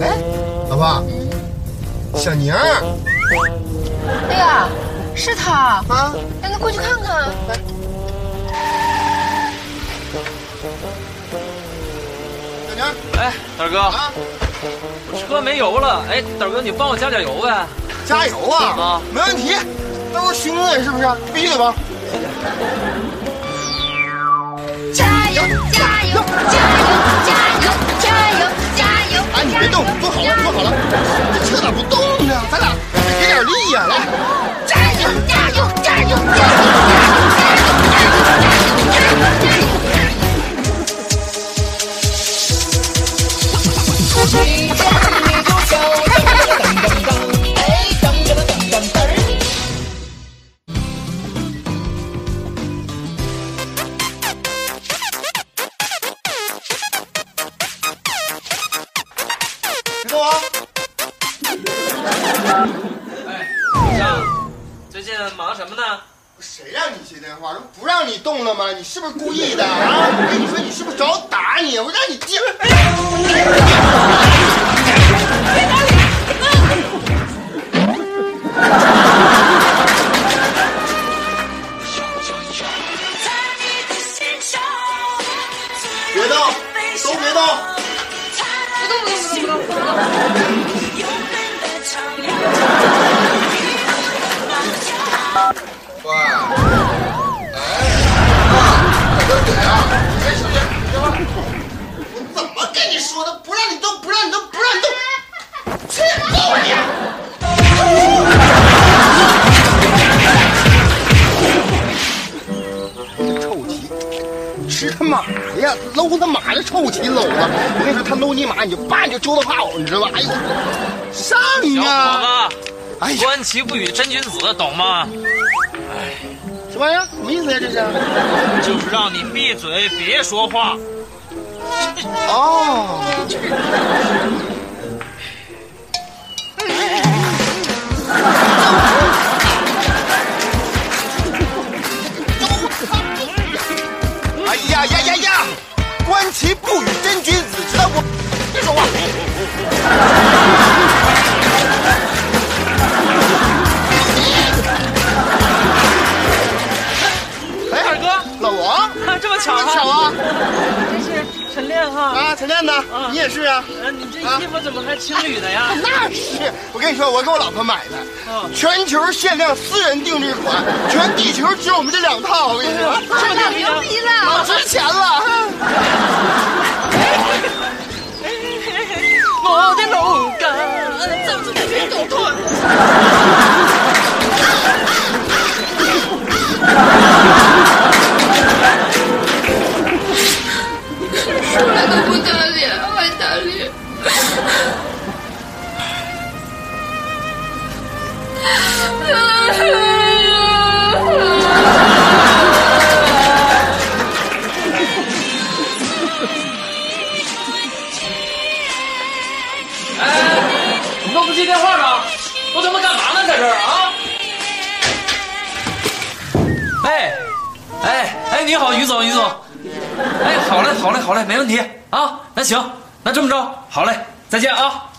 哎，老婆，小宁儿哎呀，是他，啊，让他过去看看。小宁儿哎，大哥，啊，车没油了。哎，大哥，你帮我加点油呗。加油啊！啊没问题，都是兄弟是不是？必须得帮。坐好了，坐好了。这车咋不动呢？咱俩给点力呀、来，别动啊！哎，张，最近忙什么呢？谁让你接电话？不让你动了吗？你是不是故意的啊？我跟你说，你是不是找我打你？我让你接。别动，都别动。不动，不动，不动，不动。喂，哎，啊，大哥姐啊，哎，小姐，别玩。我怎么跟你说的？不让你动，不让你动，不让你动，去揍你！臭棋，吃他马呀！搂他妈的臭棋搂了。我跟你说，他搂你马，你就叭你就揪到炮，你知道吧？哎呦，上小啊！伙子，哎，观其不语真君子，懂吗？哎什么玩意儿？什么意思呀？这是？就是让你闭嘴，别说话。哦，巧巧啊！这是晨练哈。啊，晨练呢？你也是啊？呃，你这衣服怎么还情侣的呀？那是，我跟你说，我给我老婆买的，嗯全球限量私人定制款，全地球只有我们这两套。我跟你说，老牛逼了老！值钱了。我的老干，走出去狗腿。哎，你都不接电话呢？都他妈干嘛呢，在这儿啊？哎，哎哎，你好，于总，于总。哎，好嘞，好嘞，好嘞，没问题啊。那行，那这么着，好嘞，再见啊。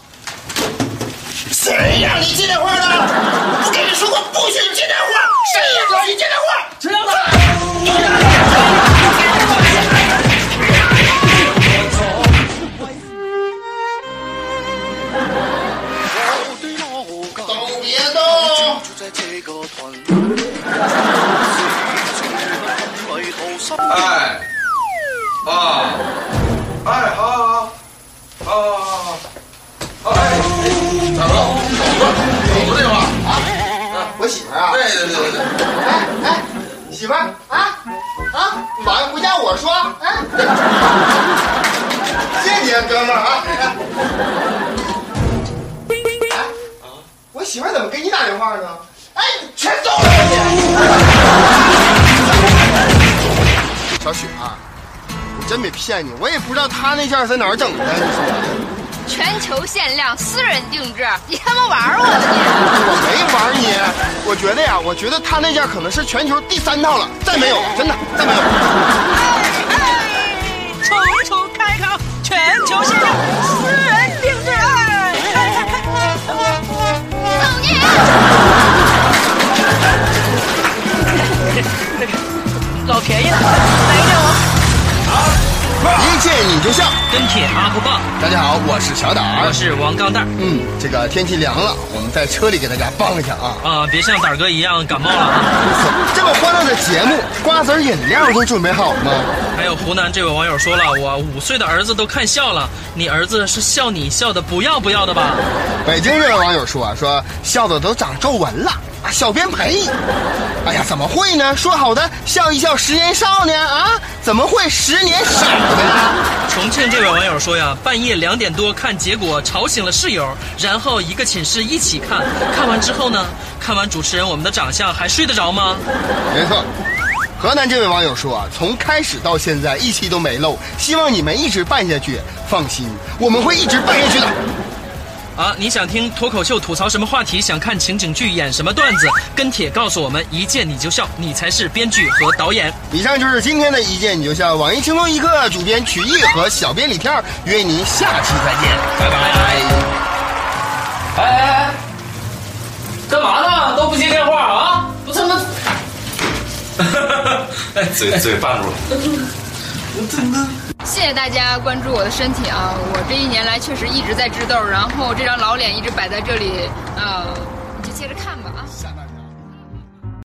谁让你接电话的？我不跟你说过不许接电话，谁让你接电话？知道了。媳妇怎么给你打电话呢？哎，你全揍了你！小雪啊，我真没骗你，我也不知道他那件在哪儿整的，你说。全球限量，私人定制，你他妈玩我呢我没玩你，我觉得呀，我觉得他那件可能是全球第三套了，再没有，真的再没有。一辆我。一见你就笑。跟帖阿不棒，大家好，我是小胆我。是王钢蛋儿。嗯，这个天气凉了，我们在车里给大家帮一下啊。啊，别像胆儿哥一样感冒了啊！这么欢乐的节目，瓜子饮料都准备好了吗？还有湖南这位网友说了，我五岁的儿子都看笑了，你儿子是笑你笑的不要不要的吧？北京这位网友说啊，说笑的都长皱纹了。啊，小编赔！哎呀，怎么会呢？说好的笑一笑十年少呢？啊，怎么会十年少呢？重庆这位网友说呀，半夜两点多看，结果吵醒了室友，然后一个寝室一起看，看完之后呢，看完主持人我们的长相还睡得着吗？没错。河南这位网友说啊，从开始到现在一期都没漏，希望你们一直办下去。放心，我们会一直办下去的。啊，你想听脱口秀吐槽什么话题？想看情景剧演什么段子？跟帖告诉我们，一见你就笑，你才是编剧和导演。以上就是今天的一见你就笑，网易轻松一刻主编曲艺和小编李天儿约您下期再见，拜拜。哎哎哎，干嘛呢？都不接电话啊？不他妈！哎，嘴嘴绊住了。谢谢大家关注我的身体啊！我这一年来确实一直在治痘，然后这张老脸一直摆在这里，呃，你就接着看吧啊。